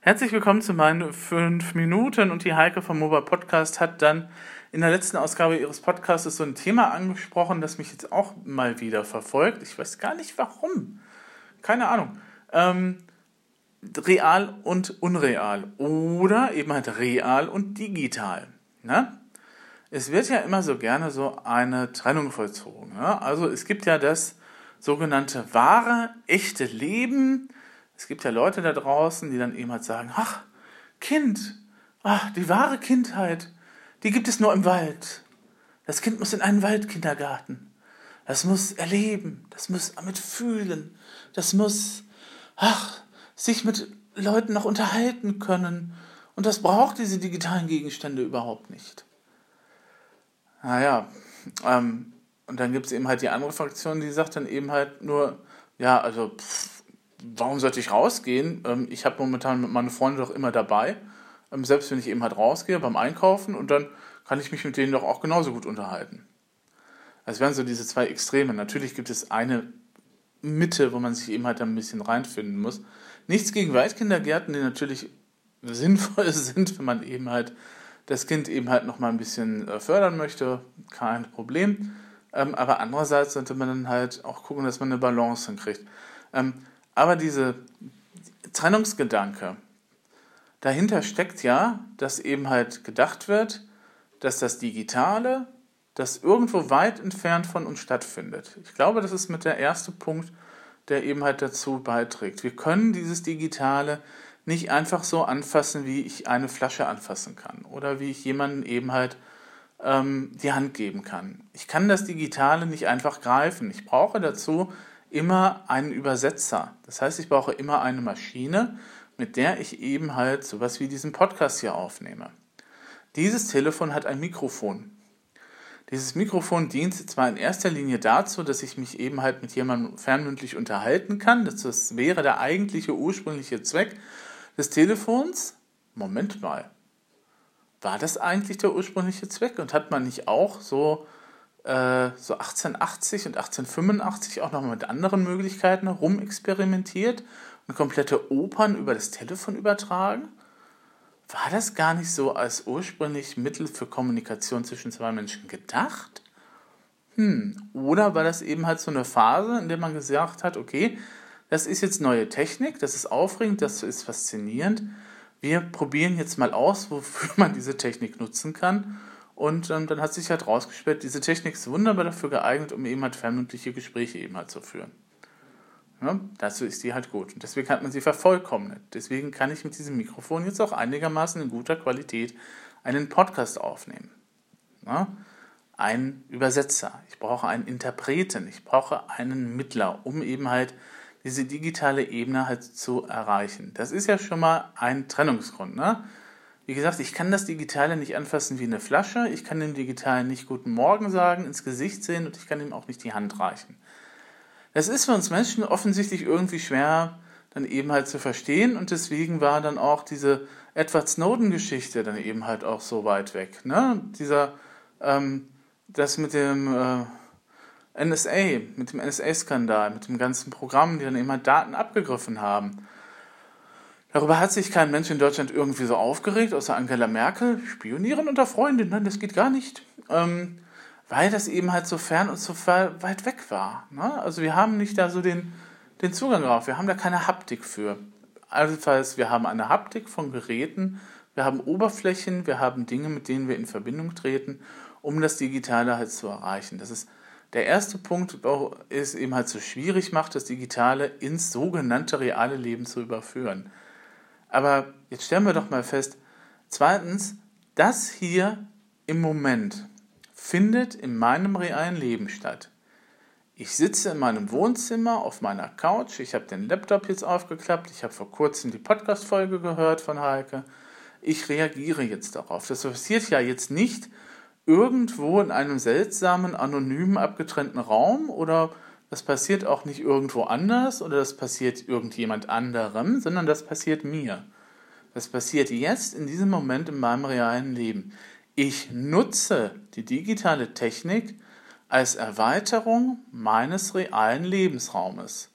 Herzlich willkommen zu meinen fünf Minuten und die Heike vom Mobile Podcast hat dann in der letzten Ausgabe ihres Podcasts so ein Thema angesprochen, das mich jetzt auch mal wieder verfolgt. Ich weiß gar nicht warum. Keine Ahnung. Ähm, real und unreal. Oder eben halt real und digital. Ne? Es wird ja immer so gerne so eine Trennung vollzogen. Ne? Also es gibt ja das sogenannte wahre, echte Leben. Es gibt ja Leute da draußen, die dann eben halt sagen, ach, Kind, ach, die wahre Kindheit, die gibt es nur im Wald. Das Kind muss in einen Waldkindergarten. Das muss erleben, das muss damit fühlen, das muss, ach, sich mit Leuten noch unterhalten können. Und das braucht diese digitalen Gegenstände überhaupt nicht. Naja, ähm, und dann gibt es eben halt die andere Fraktion, die sagt dann eben halt nur, ja, also, pff, warum sollte ich rausgehen? Ähm, ich habe momentan meine Freunde doch immer dabei. Ähm, selbst wenn ich eben halt rausgehe beim Einkaufen und dann kann ich mich mit denen doch auch genauso gut unterhalten. Das wären so diese zwei Extreme. Natürlich gibt es eine Mitte, wo man sich eben halt ein bisschen reinfinden muss. Nichts gegen Waldkindergärten, die natürlich sinnvoll sind, wenn man eben halt das Kind eben halt noch mal ein bisschen äh, fördern möchte, kein Problem. Ähm, aber andererseits sollte man dann halt auch gucken, dass man eine Balance hinkriegt. Ähm, aber diese Trennungsgedanke, dahinter steckt ja, dass eben halt gedacht wird, dass das Digitale, das irgendwo weit entfernt von uns stattfindet. Ich glaube, das ist mit der erste Punkt, der eben halt dazu beiträgt. Wir können dieses Digitale nicht einfach so anfassen, wie ich eine Flasche anfassen kann oder wie ich jemanden eben halt ähm, die Hand geben kann. Ich kann das Digitale nicht einfach greifen. Ich brauche dazu immer einen Übersetzer. Das heißt, ich brauche immer eine Maschine, mit der ich eben halt sowas wie diesen Podcast hier aufnehme. Dieses Telefon hat ein Mikrofon. Dieses Mikrofon dient zwar in erster Linie dazu, dass ich mich eben halt mit jemandem fernmündlich unterhalten kann. Das wäre der eigentliche ursprüngliche Zweck des Telefons. Moment mal. War das eigentlich der ursprüngliche Zweck? Und hat man nicht auch so, äh, so 1880 und 1885 auch noch mit anderen Möglichkeiten rumexperimentiert und komplette Opern über das Telefon übertragen? war das gar nicht so als ursprünglich Mittel für Kommunikation zwischen zwei Menschen gedacht? Hm, oder war das eben halt so eine Phase, in der man gesagt hat, okay, das ist jetzt neue Technik, das ist aufregend, das ist faszinierend. Wir probieren jetzt mal aus, wofür man diese Technik nutzen kann. Und ähm, dann hat sich halt rausgestellt, diese Technik ist wunderbar dafür geeignet, um eben halt fernmündliche Gespräche eben halt zu führen. Ja, dazu ist die halt gut. Und deswegen hat man sie vervollkommnet. Deswegen kann ich mit diesem Mikrofon jetzt auch einigermaßen in guter Qualität einen Podcast aufnehmen. Ja, ein Übersetzer. Ich brauche einen Interpreten. Ich brauche einen Mittler, um eben halt diese digitale Ebene halt zu erreichen. Das ist ja schon mal ein Trennungsgrund. Ne? Wie gesagt, ich kann das Digitale nicht anfassen wie eine Flasche. Ich kann dem Digitalen nicht Guten Morgen sagen, ins Gesicht sehen und ich kann ihm auch nicht die Hand reichen. Es ist für uns Menschen offensichtlich irgendwie schwer, dann eben halt zu verstehen und deswegen war dann auch diese Edward Snowden-Geschichte dann eben halt auch so weit weg. Ne? Dieser, ähm, das mit dem äh, NSA, mit dem NSA-Skandal, mit dem ganzen Programm, die dann eben halt Daten abgegriffen haben. Darüber hat sich kein Mensch in Deutschland irgendwie so aufgeregt, außer Angela Merkel. Spionieren unter Freundinnen, das geht gar nicht. Ähm, weil das eben halt so fern und so weit weg war. Ne? Also wir haben nicht da so den, den Zugang drauf, wir haben da keine Haptik für. Allenfalls, wir haben eine Haptik von Geräten, wir haben Oberflächen, wir haben Dinge, mit denen wir in Verbindung treten, um das Digitale halt zu erreichen. Das ist der erste Punkt, ist eben halt so schwierig macht, das Digitale ins sogenannte reale Leben zu überführen. Aber jetzt stellen wir doch mal fest, zweitens, das hier im Moment, findet in meinem realen Leben statt. Ich sitze in meinem Wohnzimmer auf meiner Couch, ich habe den Laptop jetzt aufgeklappt, ich habe vor kurzem die Podcast-Folge gehört von Heike. Ich reagiere jetzt darauf. Das passiert ja jetzt nicht irgendwo in einem seltsamen, anonymen, abgetrennten Raum oder das passiert auch nicht irgendwo anders oder das passiert irgendjemand anderem, sondern das passiert mir. Das passiert jetzt in diesem Moment in meinem realen Leben. Ich nutze die digitale Technik als Erweiterung meines realen Lebensraumes.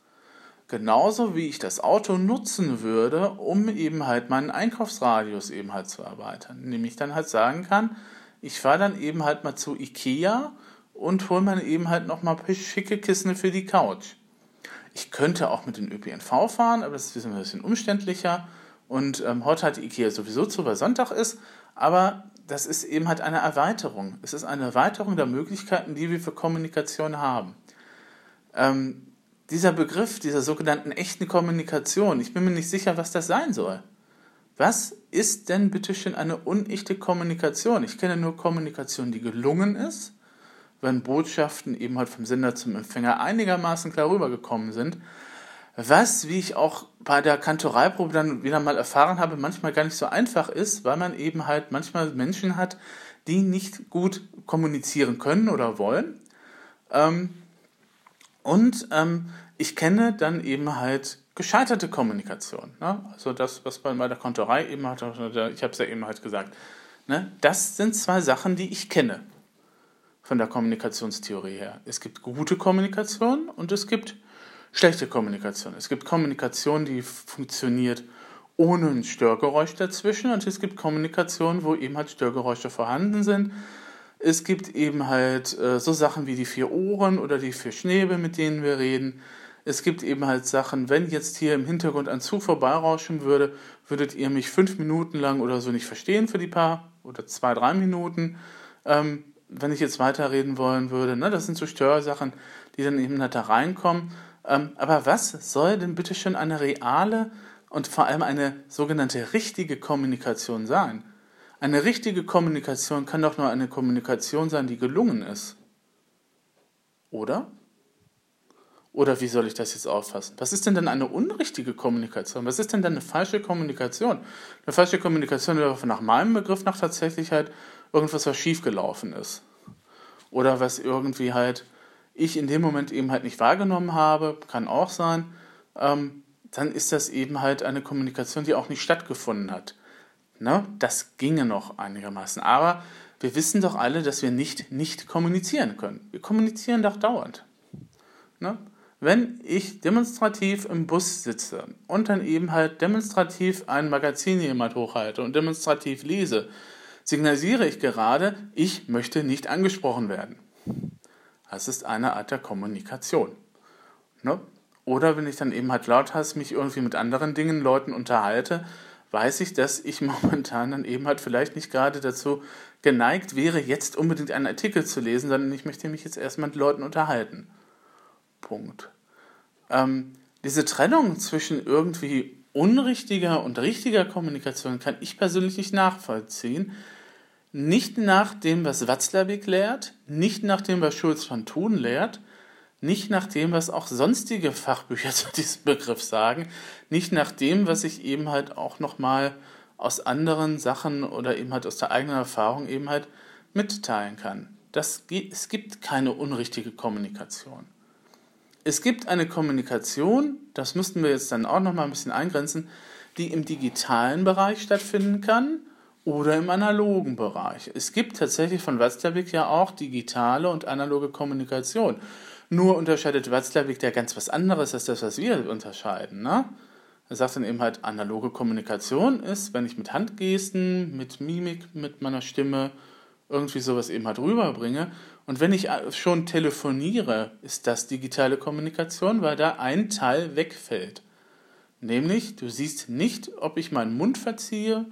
Genauso wie ich das Auto nutzen würde, um eben halt meinen Einkaufsradius eben halt zu erweitern. Nämlich dann halt sagen kann, ich fahre dann eben halt mal zu Ikea und hole mir eben halt nochmal schicke Kissen für die Couch. Ich könnte auch mit dem ÖPNV fahren, aber das ist ein bisschen umständlicher. Und ähm, heute hat die Ikea sowieso zu, weil Sonntag ist. Aber das ist eben halt eine Erweiterung. Es ist eine Erweiterung der Möglichkeiten, die wir für Kommunikation haben. Ähm, dieser Begriff dieser sogenannten echten Kommunikation, ich bin mir nicht sicher, was das sein soll. Was ist denn bitte schön eine unechte Kommunikation? Ich kenne nur Kommunikation, die gelungen ist, wenn Botschaften eben halt vom Sender zum Empfänger einigermaßen klar rübergekommen sind. Was, wie ich auch bei der Kantoreiprobe dann wieder mal erfahren habe, manchmal gar nicht so einfach ist, weil man eben halt manchmal Menschen hat, die nicht gut kommunizieren können oder wollen. Ähm, und ähm, ich kenne dann eben halt gescheiterte Kommunikation. Ne? Also das, was bei der Kontorei eben hat, ich habe es ja eben halt gesagt. Ne? Das sind zwei Sachen, die ich kenne von der Kommunikationstheorie her. Es gibt gute Kommunikation und es gibt schlechte Kommunikation. Es gibt Kommunikation, die funktioniert ohne ein Störgeräusch dazwischen und es gibt Kommunikation, wo eben halt Störgeräusche vorhanden sind. Es gibt eben halt äh, so Sachen wie die vier Ohren oder die vier Schnäbel, mit denen wir reden. Es gibt eben halt Sachen, wenn jetzt hier im Hintergrund ein Zug vorbeirauschen würde, würdet ihr mich fünf Minuten lang oder so nicht verstehen für die paar oder zwei, drei Minuten. Ähm, wenn ich jetzt weiterreden wollen würde, ne, das sind so Störsachen, die dann eben da reinkommen. Ähm, aber was soll denn bitte schon eine reale und vor allem eine sogenannte richtige Kommunikation sein? Eine richtige Kommunikation kann doch nur eine Kommunikation sein, die gelungen ist. Oder? Oder wie soll ich das jetzt auffassen? Was ist denn dann eine unrichtige Kommunikation? Was ist denn dann eine falsche Kommunikation? Eine falsche Kommunikation wäre nach meinem Begriff nach tatsächlich halt irgendwas, was schiefgelaufen ist. Oder was irgendwie halt ich in dem Moment eben halt nicht wahrgenommen habe, kann auch sein, ähm, dann ist das eben halt eine Kommunikation, die auch nicht stattgefunden hat. Ne? Das ginge noch einigermaßen. Aber wir wissen doch alle, dass wir nicht nicht kommunizieren können. Wir kommunizieren doch dauernd. Ne? Wenn ich demonstrativ im Bus sitze und dann eben halt demonstrativ ein Magazin jemand hochhalte und demonstrativ lese, signalisiere ich gerade, ich möchte nicht angesprochen werden. Das ist eine Art der Kommunikation. Ne? Oder wenn ich dann eben halt lauthals mich irgendwie mit anderen Dingen, Leuten unterhalte, weiß ich, dass ich momentan dann eben halt vielleicht nicht gerade dazu geneigt wäre, jetzt unbedingt einen Artikel zu lesen, sondern ich möchte mich jetzt erstmal mit Leuten unterhalten. Punkt. Ähm, diese Trennung zwischen irgendwie unrichtiger und richtiger Kommunikation kann ich persönlich nicht nachvollziehen, nicht nach dem, was Watzlawick lehrt, nicht nach dem, was Schulz von Thun lehrt, nicht nach dem, was auch sonstige Fachbücher zu diesem Begriff sagen, nicht nach dem, was ich eben halt auch nochmal aus anderen Sachen oder eben halt aus der eigenen Erfahrung eben halt mitteilen kann. Das, es gibt keine unrichtige Kommunikation. Es gibt eine Kommunikation, das müssten wir jetzt dann auch nochmal ein bisschen eingrenzen, die im digitalen Bereich stattfinden kann oder im analogen Bereich. Es gibt tatsächlich von Watzlawick ja auch digitale und analoge Kommunikation. Nur unterscheidet Watzlawick ja ganz was anderes als das, was wir unterscheiden. Ne? Er sagt dann eben halt, analoge Kommunikation ist, wenn ich mit Handgesten, mit Mimik, mit meiner Stimme irgendwie sowas eben halt rüberbringe. Und wenn ich schon telefoniere, ist das digitale Kommunikation, weil da ein Teil wegfällt. Nämlich, du siehst nicht, ob ich meinen Mund verziehe,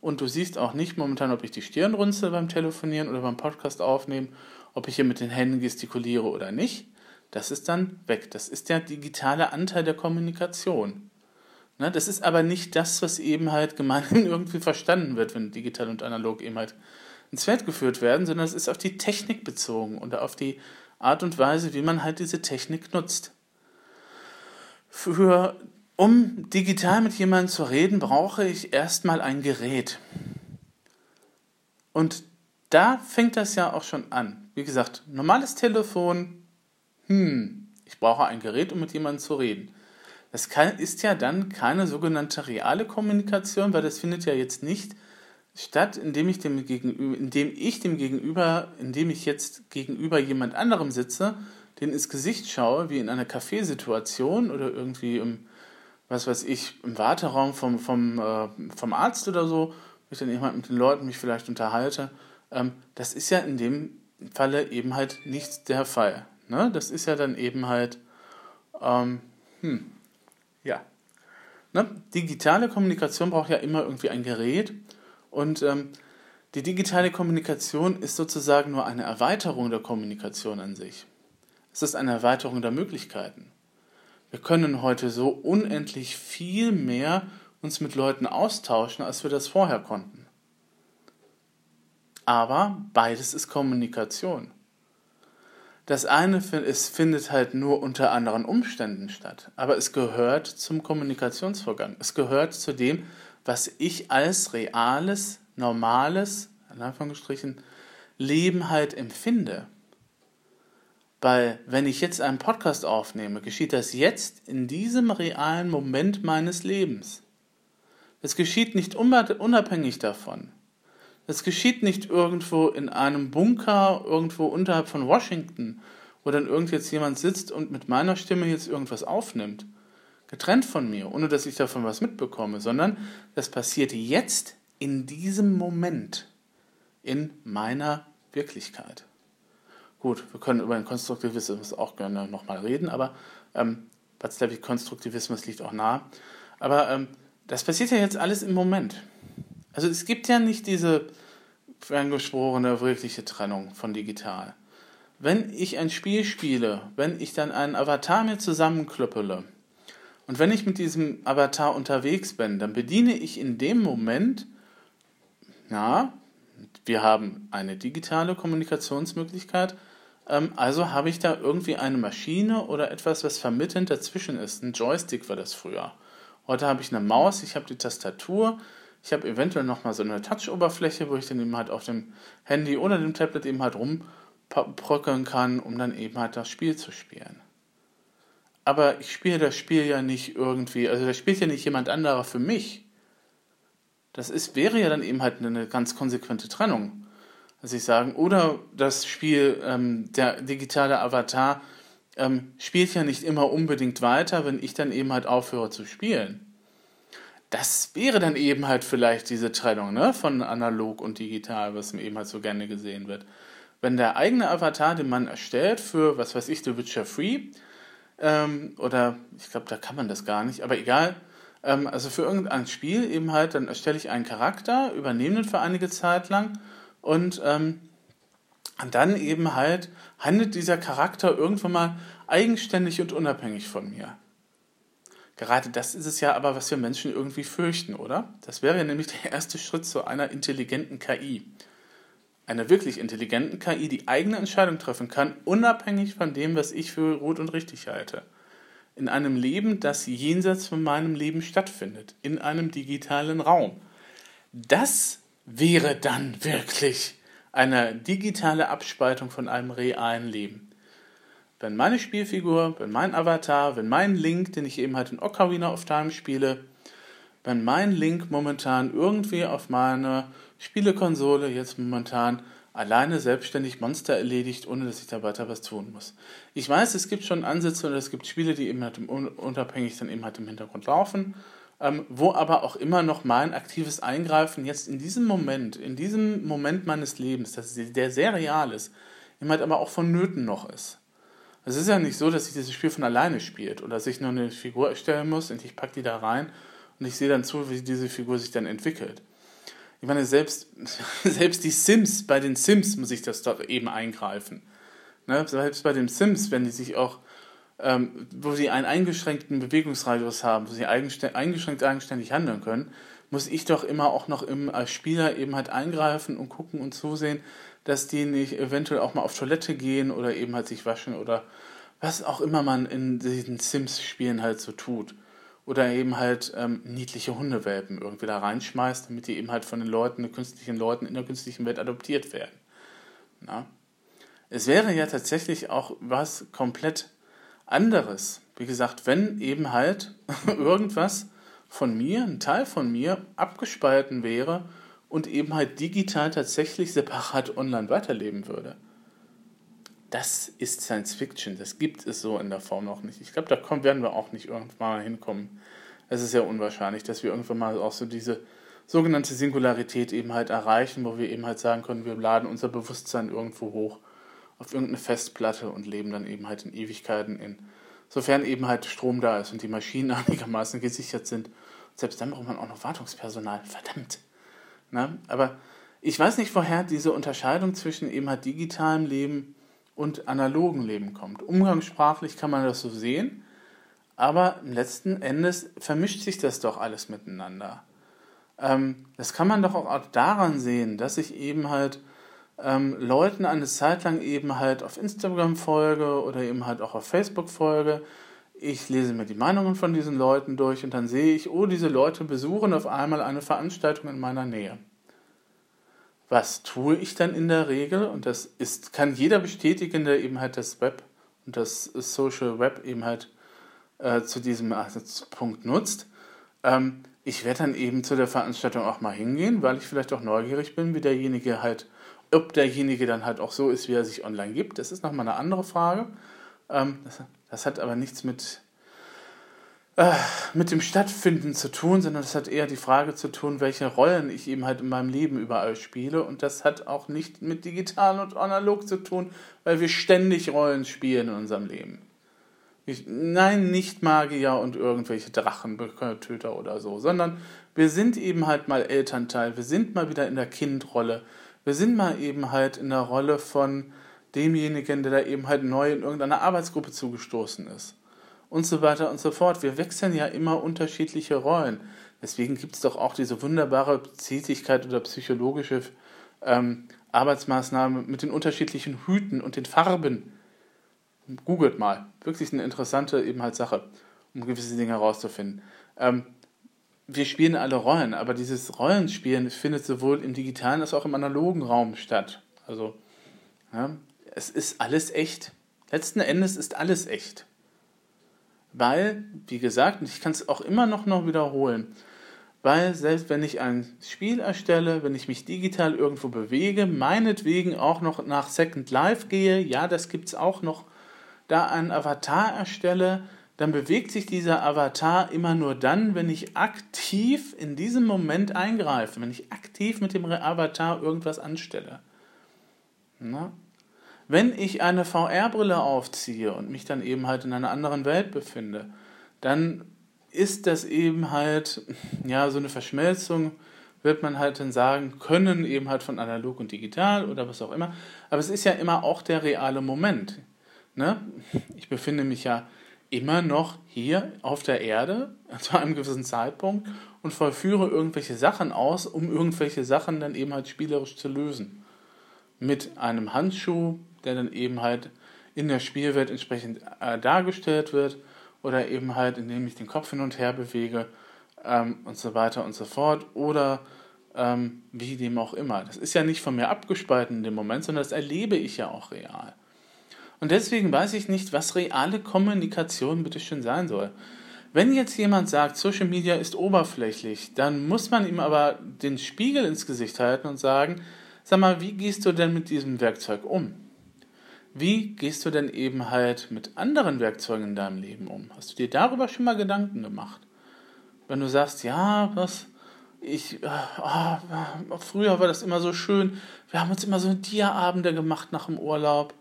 und du siehst auch nicht momentan, ob ich die Stirn runzel beim Telefonieren oder beim Podcast aufnehmen, ob ich hier mit den Händen gestikuliere oder nicht. Das ist dann weg. Das ist der digitale Anteil der Kommunikation. Ne, das ist aber nicht das, was eben halt gemeinhin irgendwie verstanden wird, wenn digital und analog eben halt ins Feld geführt werden, sondern es ist auf die Technik bezogen und auf die Art und Weise, wie man halt diese Technik nutzt. Für um digital mit jemandem zu reden, brauche ich erstmal ein Gerät. Und da fängt das ja auch schon an. Wie gesagt, normales Telefon, hm, ich brauche ein Gerät, um mit jemandem zu reden. Das kann, ist ja dann keine sogenannte reale Kommunikation, weil das findet ja jetzt nicht statt, indem ich dem Gegenüber, indem ich dem Gegenüber, indem ich jetzt gegenüber jemand anderem sitze, denen ins Gesicht schaue, wie in einer Kaffeesituation oder irgendwie im, was weiß ich, im Warteraum vom, vom, äh, vom Arzt oder so, wo ich dann eben mit den Leuten mich vielleicht unterhalte, ähm, das ist ja in dem Falle eben halt nicht der Fall. Ne? Das ist ja dann eben halt, ähm, hm, ja. Ne? Digitale Kommunikation braucht ja immer irgendwie ein Gerät und ähm, die digitale Kommunikation ist sozusagen nur eine Erweiterung der Kommunikation an sich. Es ist eine Erweiterung der Möglichkeiten. Wir können heute so unendlich viel mehr uns mit Leuten austauschen, als wir das vorher konnten. Aber beides ist Kommunikation. Das eine es findet halt nur unter anderen Umständen statt, aber es gehört zum Kommunikationsvorgang. Es gehört zu dem, was ich als reales, normales, in Anführungsstrichen, Leben halt empfinde. Weil wenn ich jetzt einen Podcast aufnehme, geschieht das jetzt in diesem realen Moment meines Lebens. Es geschieht nicht unabhängig davon. Es geschieht nicht irgendwo in einem Bunker, irgendwo unterhalb von Washington, wo dann irgend jetzt jemand sitzt und mit meiner Stimme jetzt irgendwas aufnimmt. Getrennt von mir, ohne dass ich davon was mitbekomme, sondern das passiert jetzt in diesem Moment in meiner Wirklichkeit. Gut, wir können über den Konstruktivismus auch gerne nochmal reden, aber ähm, Watzlawick Konstruktivismus liegt auch nah. Aber ähm, das passiert ja jetzt alles im Moment. Also es gibt ja nicht diese angesprochene wirkliche Trennung von digital. Wenn ich ein Spiel spiele, wenn ich dann einen Avatar mir zusammenklöppele und wenn ich mit diesem Avatar unterwegs bin, dann bediene ich in dem Moment, ja, wir haben eine digitale Kommunikationsmöglichkeit, ähm, also habe ich da irgendwie eine Maschine oder etwas, was vermittelnd dazwischen ist. Ein Joystick war das früher. Heute habe ich eine Maus, ich habe die Tastatur, ich habe eventuell nochmal so eine Touch-Oberfläche, wo ich dann eben halt auf dem Handy oder dem Tablet eben halt rumbröckeln kann, um dann eben halt das Spiel zu spielen. Aber ich spiele das Spiel ja nicht irgendwie, also das spielt ja nicht jemand anderer für mich. Das ist, wäre ja dann eben halt eine ganz konsequente Trennung. Also ich sagen, oder das Spiel, ähm, der digitale Avatar ähm, spielt ja nicht immer unbedingt weiter, wenn ich dann eben halt aufhöre zu spielen das wäre dann eben halt vielleicht diese Trennung ne, von analog und digital, was eben halt so gerne gesehen wird. Wenn der eigene Avatar, den man erstellt für, was weiß ich, The Witcher Free, ähm, oder ich glaube, da kann man das gar nicht, aber egal, ähm, also für irgendein Spiel eben halt, dann erstelle ich einen Charakter, übernehme den für einige Zeit lang und, ähm, und dann eben halt handelt dieser Charakter irgendwann mal eigenständig und unabhängig von mir. Gerade das ist es ja aber, was wir Menschen irgendwie fürchten, oder? Das wäre ja nämlich der erste Schritt zu einer intelligenten KI. Einer wirklich intelligenten KI, die eigene Entscheidungen treffen kann, unabhängig von dem, was ich für gut und richtig halte. In einem Leben, das jenseits von meinem Leben stattfindet. In einem digitalen Raum. Das wäre dann wirklich eine digitale Abspaltung von einem realen Leben wenn meine Spielfigur, wenn mein Avatar, wenn mein Link, den ich eben halt in Ocarina of Time spiele, wenn mein Link momentan irgendwie auf meiner Spielekonsole jetzt momentan alleine selbstständig Monster erledigt, ohne dass ich da weiter was tun muss. Ich weiß, es gibt schon Ansätze und es gibt Spiele, die eben halt unabhängig dann eben halt im Hintergrund laufen, ähm, wo aber auch immer noch mein aktives Eingreifen jetzt in diesem Moment, in diesem Moment meines Lebens, das der sehr real ist, eben halt aber auch vonnöten noch ist. Es ist ja nicht so, dass sich dieses Spiel von alleine spielt oder dass ich nur eine Figur erstellen muss und ich packe die da rein und ich sehe dann zu, wie diese Figur sich dann entwickelt. Ich meine, selbst, selbst die Sims, bei den Sims muss ich das doch eben eingreifen. Ne? Selbst bei den Sims, wenn die sich auch, ähm, wo sie einen eingeschränkten Bewegungsradius haben, wo sie eingeschränkt eigenständig handeln können, muss ich doch immer auch noch im, als Spieler eben halt eingreifen und gucken und zusehen, dass die nicht eventuell auch mal auf Toilette gehen oder eben halt sich waschen oder was auch immer man in diesen Sims-Spielen halt so tut. Oder eben halt ähm, niedliche Hundewelpen irgendwie da reinschmeißt, damit die eben halt von den Leuten, den künstlichen Leuten in der künstlichen Welt adoptiert werden. Na? Es wäre ja tatsächlich auch was komplett anderes. Wie gesagt, wenn eben halt irgendwas von mir, ein Teil von mir, abgespalten wäre und eben halt digital tatsächlich separat online weiterleben würde. Das ist Science Fiction. Das gibt es so in der Form noch nicht. Ich glaube, da kommen, werden wir auch nicht irgendwann mal hinkommen. Es ist ja unwahrscheinlich, dass wir irgendwann mal auch so diese sogenannte Singularität eben halt erreichen, wo wir eben halt sagen können, wir laden unser Bewusstsein irgendwo hoch auf irgendeine Festplatte und leben dann eben halt in Ewigkeiten in. Sofern eben halt Strom da ist und die Maschinen einigermaßen gesichert sind. Selbst dann braucht man auch noch Wartungspersonal. Verdammt. Na, aber ich weiß nicht, woher diese Unterscheidung zwischen eben halt digitalem Leben und analogen Leben kommt. Umgangssprachlich kann man das so sehen, aber letzten Endes vermischt sich das doch alles miteinander. Ähm, das kann man doch auch daran sehen, dass ich eben halt ähm, Leuten eine Zeit lang eben halt auf Instagram folge oder eben halt auch auf Facebook folge. Ich lese mir die Meinungen von diesen Leuten durch und dann sehe ich, oh, diese Leute besuchen auf einmal eine Veranstaltung in meiner Nähe. Was tue ich dann in der Regel? Und das ist, kann jeder bestätigen, der eben halt das Web und das Social Web eben halt äh, zu diesem Punkt nutzt. Ähm, ich werde dann eben zu der Veranstaltung auch mal hingehen, weil ich vielleicht auch neugierig bin, wie derjenige halt, ob derjenige dann halt auch so ist, wie er sich online gibt. Das ist nochmal eine andere Frage. Ähm, das, das hat aber nichts mit äh, mit dem Stattfinden zu tun, sondern das hat eher die Frage zu tun, welche Rollen ich eben halt in meinem Leben überall spiele. Und das hat auch nicht mit digital und analog zu tun, weil wir ständig Rollen spielen in unserem Leben. Ich, nein, nicht Magier und irgendwelche Drachentöter oder so, sondern wir sind eben halt mal Elternteil, wir sind mal wieder in der Kindrolle, wir sind mal eben halt in der Rolle von demjenigen, der da eben halt neu in irgendeiner Arbeitsgruppe zugestoßen ist und so weiter und so fort. Wir wechseln ja immer unterschiedliche Rollen. Deswegen gibt es doch auch diese wunderbare Tätigkeit oder psychologische ähm, Arbeitsmaßnahme mit den unterschiedlichen Hüten und den Farben. Googelt mal. Wirklich eine interessante eben halt Sache, um gewisse Dinge herauszufinden. Ähm, wir spielen alle Rollen, aber dieses Rollenspielen findet sowohl im digitalen als auch im analogen Raum statt. Also, ja, es ist alles echt. Letzten Endes ist alles echt. Weil, wie gesagt, ich kann es auch immer noch, noch wiederholen, weil selbst wenn ich ein Spiel erstelle, wenn ich mich digital irgendwo bewege, meinetwegen auch noch nach Second Life gehe, ja, das gibt es auch noch, da einen Avatar erstelle, dann bewegt sich dieser Avatar immer nur dann, wenn ich aktiv in diesem Moment eingreife, wenn ich aktiv mit dem Avatar irgendwas anstelle. Na? Wenn ich eine VR-Brille aufziehe und mich dann eben halt in einer anderen Welt befinde, dann ist das eben halt, ja, so eine Verschmelzung, wird man halt dann sagen können, eben halt von analog und digital oder was auch immer. Aber es ist ja immer auch der reale Moment. Ne? Ich befinde mich ja immer noch hier auf der Erde zu einem gewissen Zeitpunkt und vollführe irgendwelche Sachen aus, um irgendwelche Sachen dann eben halt spielerisch zu lösen. Mit einem Handschuh, der dann eben halt in der Spielwelt entsprechend äh, dargestellt wird oder eben halt, indem ich den Kopf hin und her bewege ähm, und so weiter und so fort oder ähm, wie dem auch immer. Das ist ja nicht von mir abgespalten in dem Moment, sondern das erlebe ich ja auch real. Und deswegen weiß ich nicht, was reale Kommunikation bitte schön sein soll. Wenn jetzt jemand sagt, Social Media ist oberflächlich, dann muss man ihm aber den Spiegel ins Gesicht halten und sagen, sag mal, wie gehst du denn mit diesem Werkzeug um? Wie gehst du denn eben halt mit anderen Werkzeugen in deinem Leben um? Hast du dir darüber schon mal Gedanken gemacht? Wenn du sagst, ja, was, ich, oh, früher war das immer so schön, wir haben uns immer so Dia-Abende gemacht nach dem Urlaub.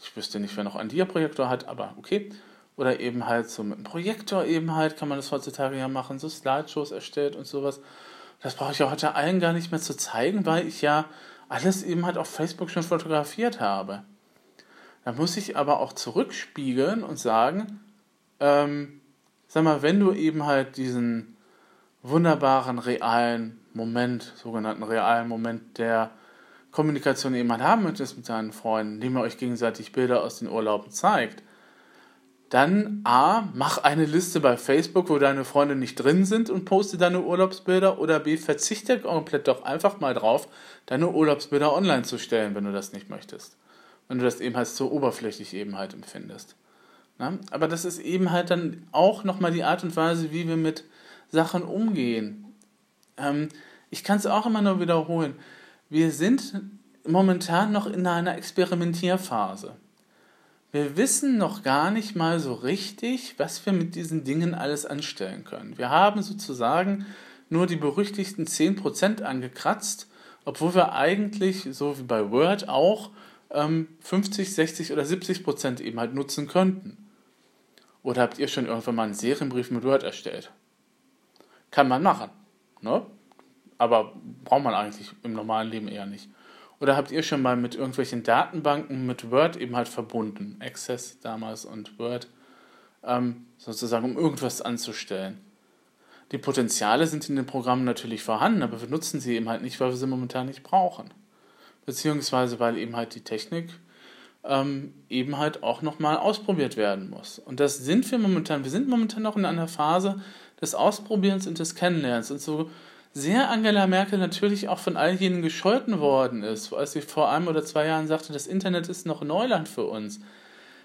Ich wüsste nicht, wer noch einen Dia-Projektor hat, aber okay. Oder eben halt so mit einem Projektor eben halt, kann man das heutzutage ja machen, so Slideshows erstellt und sowas. Das brauche ich ja heute allen gar nicht mehr zu zeigen, weil ich ja alles eben halt auf Facebook schon fotografiert habe. Da muss ich aber auch zurückspiegeln und sagen, ähm, sag mal, wenn du eben halt diesen wunderbaren realen Moment, sogenannten realen Moment der Kommunikation eben halt haben möchtest mit deinen Freunden, indem ihr euch gegenseitig Bilder aus den Urlauben zeigt, dann A, mach eine Liste bei Facebook, wo deine Freunde nicht drin sind und poste deine Urlaubsbilder oder B, verzichte komplett doch einfach mal drauf, deine Urlaubsbilder online zu stellen, wenn du das nicht möchtest. Wenn du das eben halt so oberflächlich eben halt empfindest. Na? Aber das ist eben halt dann auch nochmal die Art und Weise, wie wir mit Sachen umgehen. Ähm, ich kann es auch immer nur wiederholen. Wir sind momentan noch in einer Experimentierphase. Wir wissen noch gar nicht mal so richtig, was wir mit diesen Dingen alles anstellen können. Wir haben sozusagen nur die berüchtigten 10% angekratzt, obwohl wir eigentlich, so wie bei Word auch, 50, ähm, 60 oder 70% eben halt nutzen könnten. Oder habt ihr schon irgendwann mal einen Serienbrief mit Word erstellt? Kann man machen, ne? aber braucht man eigentlich im normalen Leben eher nicht. Oder habt ihr schon mal mit irgendwelchen Datenbanken mit Word eben halt verbunden? Access damals und Word, ähm, sozusagen, um irgendwas anzustellen. Die Potenziale sind in den Programmen natürlich vorhanden, aber wir nutzen sie eben halt nicht, weil wir sie momentan nicht brauchen. Beziehungsweise weil eben halt die Technik ähm, eben halt auch nochmal ausprobiert werden muss. Und das sind wir momentan. Wir sind momentan noch in einer Phase des Ausprobierens und des Kennenlernens. Und so sehr Angela Merkel natürlich auch von all jenen gescholten worden ist, als sie vor einem oder zwei Jahren sagte, das Internet ist noch Neuland für uns.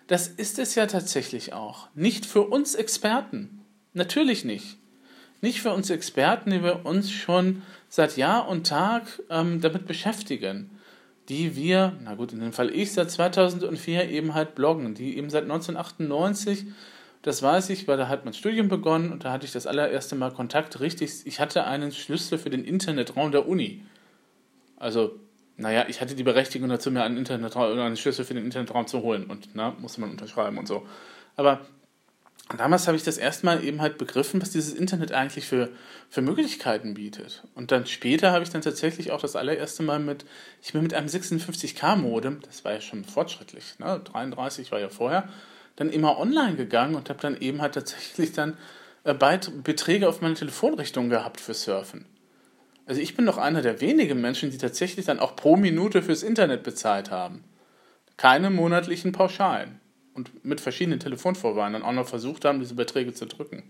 Das ist es ja tatsächlich auch. Nicht für uns Experten. Natürlich nicht. Nicht für uns Experten, die wir uns schon seit Jahr und Tag ähm, damit beschäftigen. Die wir, na gut, in dem Fall ich, seit 2004 eben halt bloggen. Die eben seit 1998 das weiß ich, weil da hat mein Studium begonnen und da hatte ich das allererste Mal Kontakt richtig. Ich hatte einen Schlüssel für den Internetraum der Uni. Also, naja, ich hatte die Berechtigung dazu, mir einen, Internetraum, einen Schlüssel für den Internetraum zu holen und na, musste man unterschreiben und so. Aber damals habe ich das erste Mal eben halt begriffen, was dieses Internet eigentlich für, für Möglichkeiten bietet. Und dann später habe ich dann tatsächlich auch das allererste Mal mit, ich bin mit einem 56K-Modem, das war ja schon fortschrittlich, ne? 33 war ja vorher, dann immer online gegangen und habe dann eben halt tatsächlich dann äh, Beträge auf meine Telefonrichtung gehabt für Surfen. Also ich bin doch einer der wenigen Menschen, die tatsächlich dann auch pro Minute fürs Internet bezahlt haben. Keine monatlichen Pauschalen. Und mit verschiedenen Telefonvorwahlen dann auch noch versucht haben, diese Beträge zu drücken.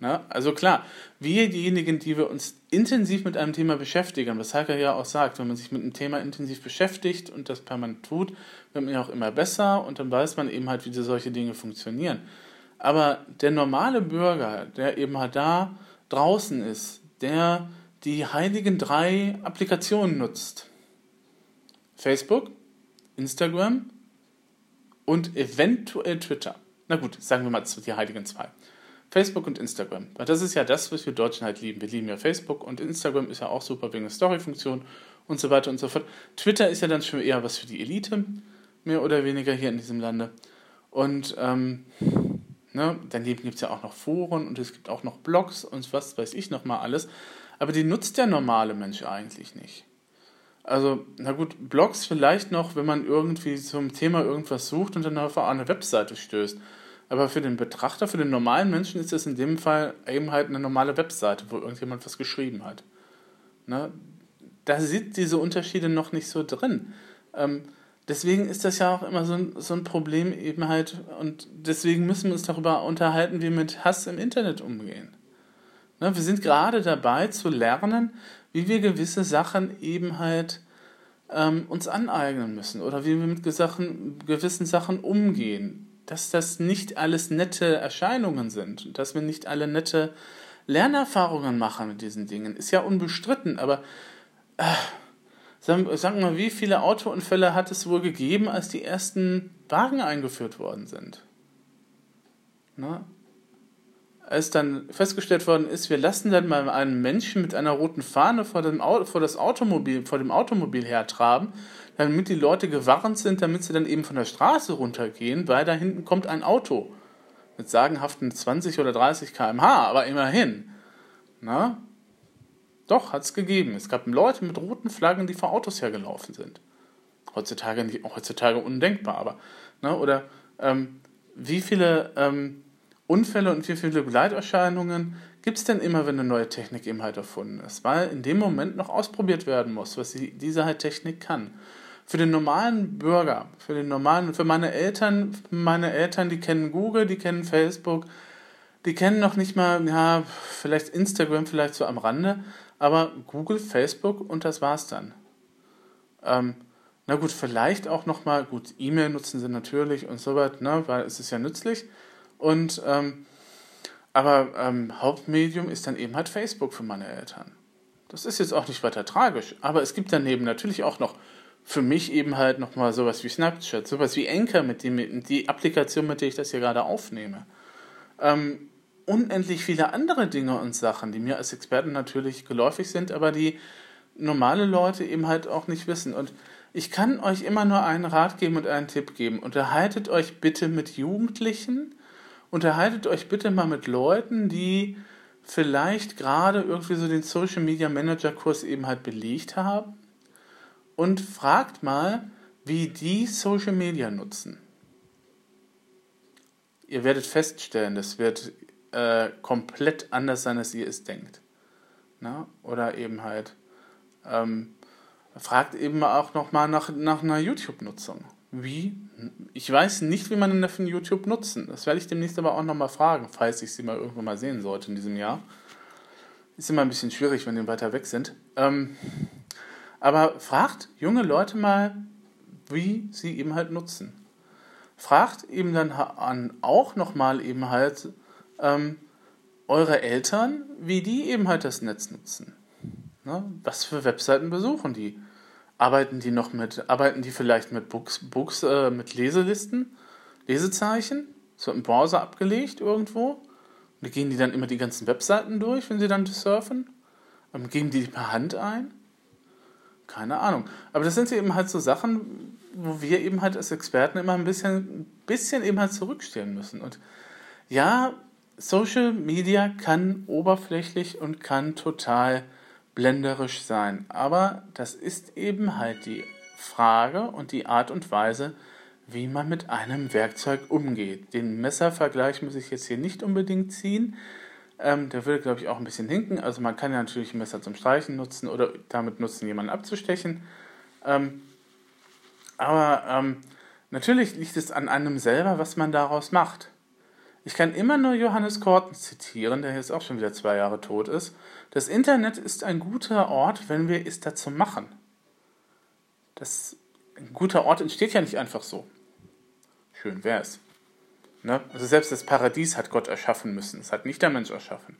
Na, ne? also klar, wir diejenigen, die wir uns intensiv mit einem Thema beschäftigen, was Heike ja auch sagt, wenn man sich mit einem Thema intensiv beschäftigt und das permanent tut, wird man ja auch immer besser und dann weiß man eben halt, wie solche Dinge funktionieren. Aber der normale Bürger, der eben halt da draußen ist, der die heiligen drei Applikationen nutzt, Facebook, Instagram und eventuell Twitter. Na gut, sagen wir mal die heiligen zwei. Facebook und Instagram. Weil das ist ja das, was wir Deutschen halt lieben. Wir lieben ja Facebook und Instagram ist ja auch super wegen der Story-Funktion und so weiter und so fort. Twitter ist ja dann schon eher was für die Elite, mehr oder weniger hier in diesem Lande. Und ähm, ne, daneben gibt es ja auch noch Foren und es gibt auch noch Blogs und was weiß ich noch mal alles. Aber die nutzt der normale Mensch eigentlich nicht. Also, na gut, Blogs vielleicht noch, wenn man irgendwie zum Thema irgendwas sucht und dann auf eine Webseite stößt. Aber für den Betrachter, für den normalen Menschen ist es in dem Fall eben halt eine normale Webseite, wo irgendjemand was geschrieben hat. Ne? Da sieht diese Unterschiede noch nicht so drin. Ähm, deswegen ist das ja auch immer so ein, so ein Problem eben halt und deswegen müssen wir uns darüber unterhalten, wie wir mit Hass im Internet umgehen. Ne? Wir sind gerade dabei zu lernen, wie wir gewisse Sachen eben halt ähm, uns aneignen müssen oder wie wir mit Sachen, gewissen Sachen umgehen dass das nicht alles nette Erscheinungen sind, dass wir nicht alle nette Lernerfahrungen machen mit diesen Dingen, ist ja unbestritten, aber äh, sagen, sagen wir mal, wie viele Autounfälle hat es wohl gegeben, als die ersten Wagen eingeführt worden sind? Na? Als dann festgestellt worden ist, wir lassen dann mal einen Menschen mit einer roten Fahne vor dem, Auto, vor das Automobil, vor dem Automobil hertraben damit die Leute gewarnt sind, damit sie dann eben von der Straße runtergehen, weil da hinten kommt ein Auto mit sagenhaften 20 oder 30 km/h, aber immerhin. Na? Doch, hat es gegeben. Es gab Leute mit roten Flaggen, die vor Autos hergelaufen sind. Heutzutage, nicht, heutzutage undenkbar, aber. Ne? Oder ähm, wie viele ähm, Unfälle und wie viele Begleiterscheinungen gibt es denn immer, wenn eine neue Technik eben halt erfunden ist? Weil in dem Moment noch ausprobiert werden muss, was sie, diese halt Technik kann für den normalen Bürger, für den normalen, für meine Eltern, meine Eltern, die kennen Google, die kennen Facebook, die kennen noch nicht mal, ja, vielleicht Instagram vielleicht so am Rande, aber Google, Facebook und das war's dann. Ähm, na gut, vielleicht auch nochmal, gut, E-Mail nutzen sie natürlich und so weiter, ne, weil es ist ja nützlich. Und, ähm, aber ähm, Hauptmedium ist dann eben halt Facebook für meine Eltern. Das ist jetzt auch nicht weiter tragisch, aber es gibt daneben natürlich auch noch für mich eben halt nochmal sowas wie Snapchat, sowas wie Anchor, mit dem, die Applikation, mit der ich das hier gerade aufnehme. Ähm, unendlich viele andere Dinge und Sachen, die mir als Experten natürlich geläufig sind, aber die normale Leute eben halt auch nicht wissen. Und ich kann euch immer nur einen Rat geben und einen Tipp geben. Unterhaltet euch bitte mit Jugendlichen, unterhaltet euch bitte mal mit Leuten, die vielleicht gerade irgendwie so den Social Media Manager Kurs eben halt belegt haben und fragt mal, wie die Social Media nutzen. Ihr werdet feststellen, das wird äh, komplett anders sein, als ihr es denkt. Na? Oder eben halt, ähm, fragt eben auch nochmal nach, nach einer YouTube-Nutzung. Wie? Ich weiß nicht, wie denn von YouTube nutzen. Das werde ich demnächst aber auch nochmal fragen, falls ich sie mal irgendwann mal sehen sollte in diesem Jahr. Ist immer ein bisschen schwierig, wenn die weiter weg sind. Ähm, aber fragt junge Leute mal, wie sie eben halt nutzen. Fragt eben dann an auch nochmal eben halt ähm, eure Eltern, wie die eben halt das Netz nutzen. Ne? Was für Webseiten besuchen die? Arbeiten die noch mit, arbeiten die vielleicht mit Books, Books äh, mit Leselisten, Lesezeichen? So im Browser abgelegt irgendwo? Und gehen die dann immer die ganzen Webseiten durch, wenn sie dann surfen? Und geben die die per Hand ein? Keine Ahnung. Aber das sind eben halt so Sachen, wo wir eben halt als Experten immer ein bisschen, bisschen eben halt zurückstehen müssen. Und ja, Social Media kann oberflächlich und kann total blenderisch sein. Aber das ist eben halt die Frage und die Art und Weise, wie man mit einem Werkzeug umgeht. Den Messervergleich muss ich jetzt hier nicht unbedingt ziehen. Ähm, der würde, glaube ich, auch ein bisschen hinken. Also man kann ja natürlich ein Messer zum Streichen nutzen oder damit nutzen, jemanden abzustechen. Ähm, aber ähm, natürlich liegt es an einem selber, was man daraus macht. Ich kann immer nur Johannes Korten zitieren, der jetzt auch schon wieder zwei Jahre tot ist. Das Internet ist ein guter Ort, wenn wir es dazu machen. Das, ein guter Ort entsteht ja nicht einfach so. Schön wäre es. Ne? Also selbst das Paradies hat Gott erschaffen müssen. Es hat nicht der Mensch erschaffen.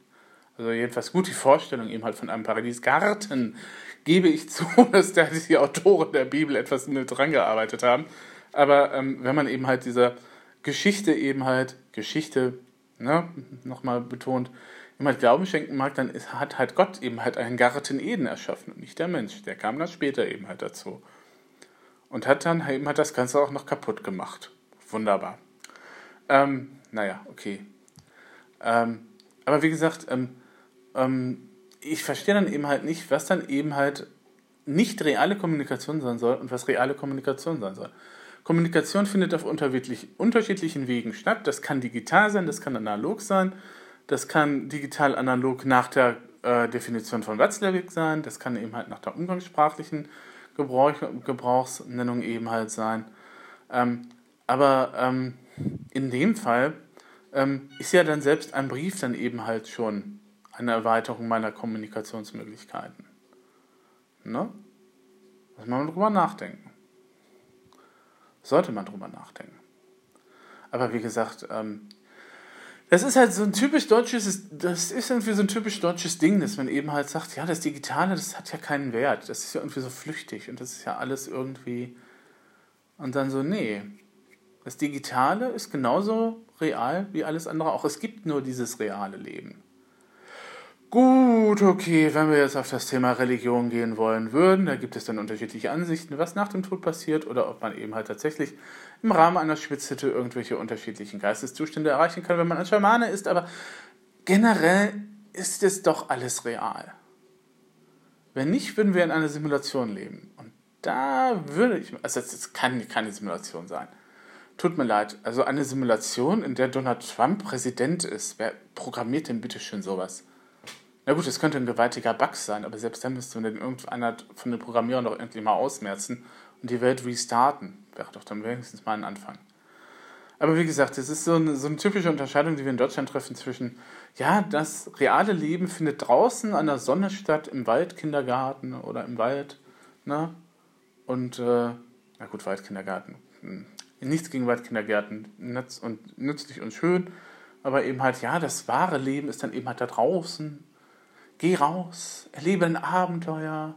Also jedenfalls gut die Vorstellung eben halt von einem Paradiesgarten gebe ich zu, dass da die Autoren der Bibel etwas mit dran gearbeitet haben. Aber ähm, wenn man eben halt dieser Geschichte eben halt, Geschichte, ne, nochmal betont, jemand Glauben schenken mag, dann ist, hat halt Gott eben halt einen Garten Eden erschaffen und nicht der Mensch. Der kam dann später eben halt dazu. Und hat dann eben halt das Ganze auch noch kaputt gemacht. Wunderbar. Ähm, naja, okay. Ähm, aber wie gesagt, ähm, ähm, ich verstehe dann eben halt nicht, was dann eben halt nicht reale Kommunikation sein soll und was reale Kommunikation sein soll. Kommunikation findet auf unterschiedlichen Wegen statt. Das kann digital sein, das kann analog sein, das kann digital analog nach der äh, Definition von Watzlawick sein, das kann eben halt nach der umgangssprachlichen Gebrauch, Gebrauchsnennung eben halt sein. Ähm, aber ähm, in dem Fall ähm, ist ja dann selbst ein Brief dann eben halt schon eine Erweiterung meiner Kommunikationsmöglichkeiten. Ne? Muss man drüber nachdenken. Sollte man drüber nachdenken. Aber wie gesagt, ähm, das ist halt so ein typisch deutsches, das ist irgendwie so ein typisch deutsches Ding, dass man eben halt sagt, ja, das Digitale, das hat ja keinen Wert. Das ist ja irgendwie so flüchtig und das ist ja alles irgendwie. Und dann so, nee. Das Digitale ist genauso real wie alles andere auch. Es gibt nur dieses reale Leben. Gut, okay, wenn wir jetzt auf das Thema Religion gehen wollen würden, da gibt es dann unterschiedliche Ansichten, was nach dem Tod passiert oder ob man eben halt tatsächlich im Rahmen einer Spitzhütte irgendwelche unterschiedlichen Geisteszustände erreichen kann, wenn man ein Schamane ist, aber generell ist es doch alles real. Wenn nicht, würden wir in einer Simulation leben. Und da würde ich, also es kann keine Simulation sein. Tut mir leid, also eine Simulation, in der Donald Trump Präsident ist, wer programmiert denn bitte schön sowas? Na gut, es könnte ein gewaltiger Bug sein, aber selbst dann müsste man irgendeiner von den Programmierern doch endlich mal ausmerzen und die Welt restarten. Wäre doch dann wenigstens mal ein Anfang. Aber wie gesagt, es ist so eine, so eine typische Unterscheidung, die wir in Deutschland treffen zwischen, ja, das reale Leben findet draußen an der Sonne statt, im Waldkindergarten oder im Wald, ne? Und, äh, na gut, Waldkindergarten. Nichts gegen Waldkindergärten, nütz und nützlich und schön, aber eben halt, ja, das wahre Leben ist dann eben halt da draußen, Geh raus, erlebe ein Abenteuer.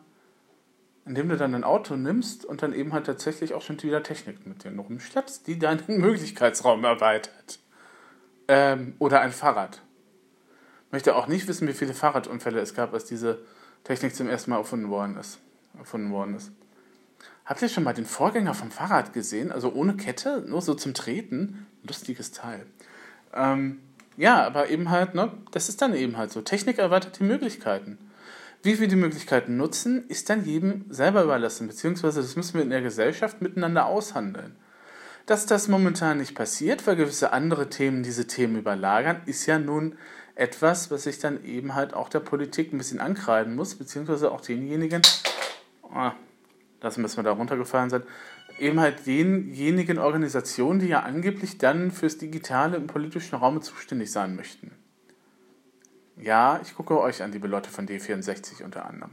indem du dann ein Auto nimmst und dann eben halt tatsächlich auch schon wieder Technik mit dir rumschleppst, die deinen Möglichkeitsraum erweitert. Ähm, oder ein Fahrrad. Ich möchte auch nicht wissen, wie viele Fahrradunfälle es gab, als diese Technik zum ersten Mal erfunden worden ist. Erfunden worden ist. Habt ihr schon mal den Vorgänger vom Fahrrad gesehen? Also ohne Kette, nur so zum Treten? Lustiges Teil. Ähm, ja, aber eben halt, ne, das ist dann eben halt so. Technik erweitert die Möglichkeiten. Wie wir die Möglichkeiten nutzen, ist dann jedem selber überlassen, beziehungsweise das müssen wir in der Gesellschaft miteinander aushandeln. Dass das momentan nicht passiert, weil gewisse andere Themen diese Themen überlagern, ist ja nun etwas, was ich dann eben halt auch der Politik ein bisschen ankreiden muss, beziehungsweise auch denjenigen, oh, lassen wir es mal da runtergefallen sein, eben halt denjenigen Organisationen, die ja angeblich dann fürs Digitale im politischen Raum zuständig sein möchten. Ja, ich gucke euch an, liebe Leute von D64 unter anderem.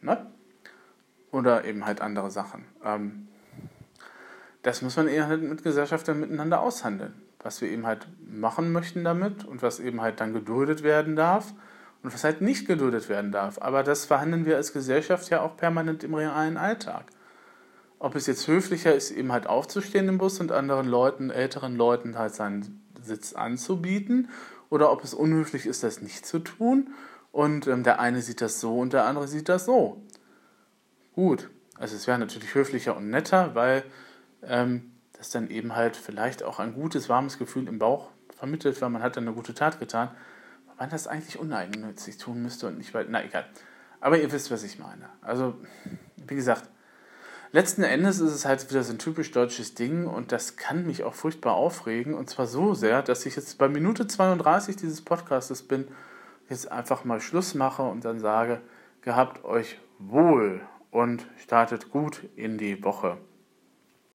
Ne? Oder eben halt andere Sachen. Ähm, das muss man eben halt mit Gesellschaftern miteinander aushandeln. Was wir eben halt machen möchten damit und was eben halt dann geduldet werden darf und was halt nicht geduldet werden darf. Aber das verhandeln wir als Gesellschaft ja auch permanent im realen Alltag. Ob es jetzt höflicher ist, eben halt aufzustehen im Bus und anderen Leuten, älteren Leuten halt seinen Sitz anzubieten oder ob es unhöflich ist, das nicht zu tun. Und ähm, der eine sieht das so und der andere sieht das so. Gut, also es wäre natürlich höflicher und netter, weil ähm, das dann eben halt vielleicht auch ein gutes, warmes Gefühl im Bauch vermittelt, weil man hat dann eine gute Tat getan. Man das eigentlich uneigennützig tun müsste und nicht, weil, na egal. Aber ihr wisst, was ich meine. Also, wie gesagt, letzten Endes ist es halt wieder so ein typisch deutsches Ding und das kann mich auch furchtbar aufregen und zwar so sehr, dass ich jetzt bei Minute 32 dieses Podcastes bin, jetzt einfach mal Schluss mache und dann sage, gehabt euch wohl und startet gut in die Woche.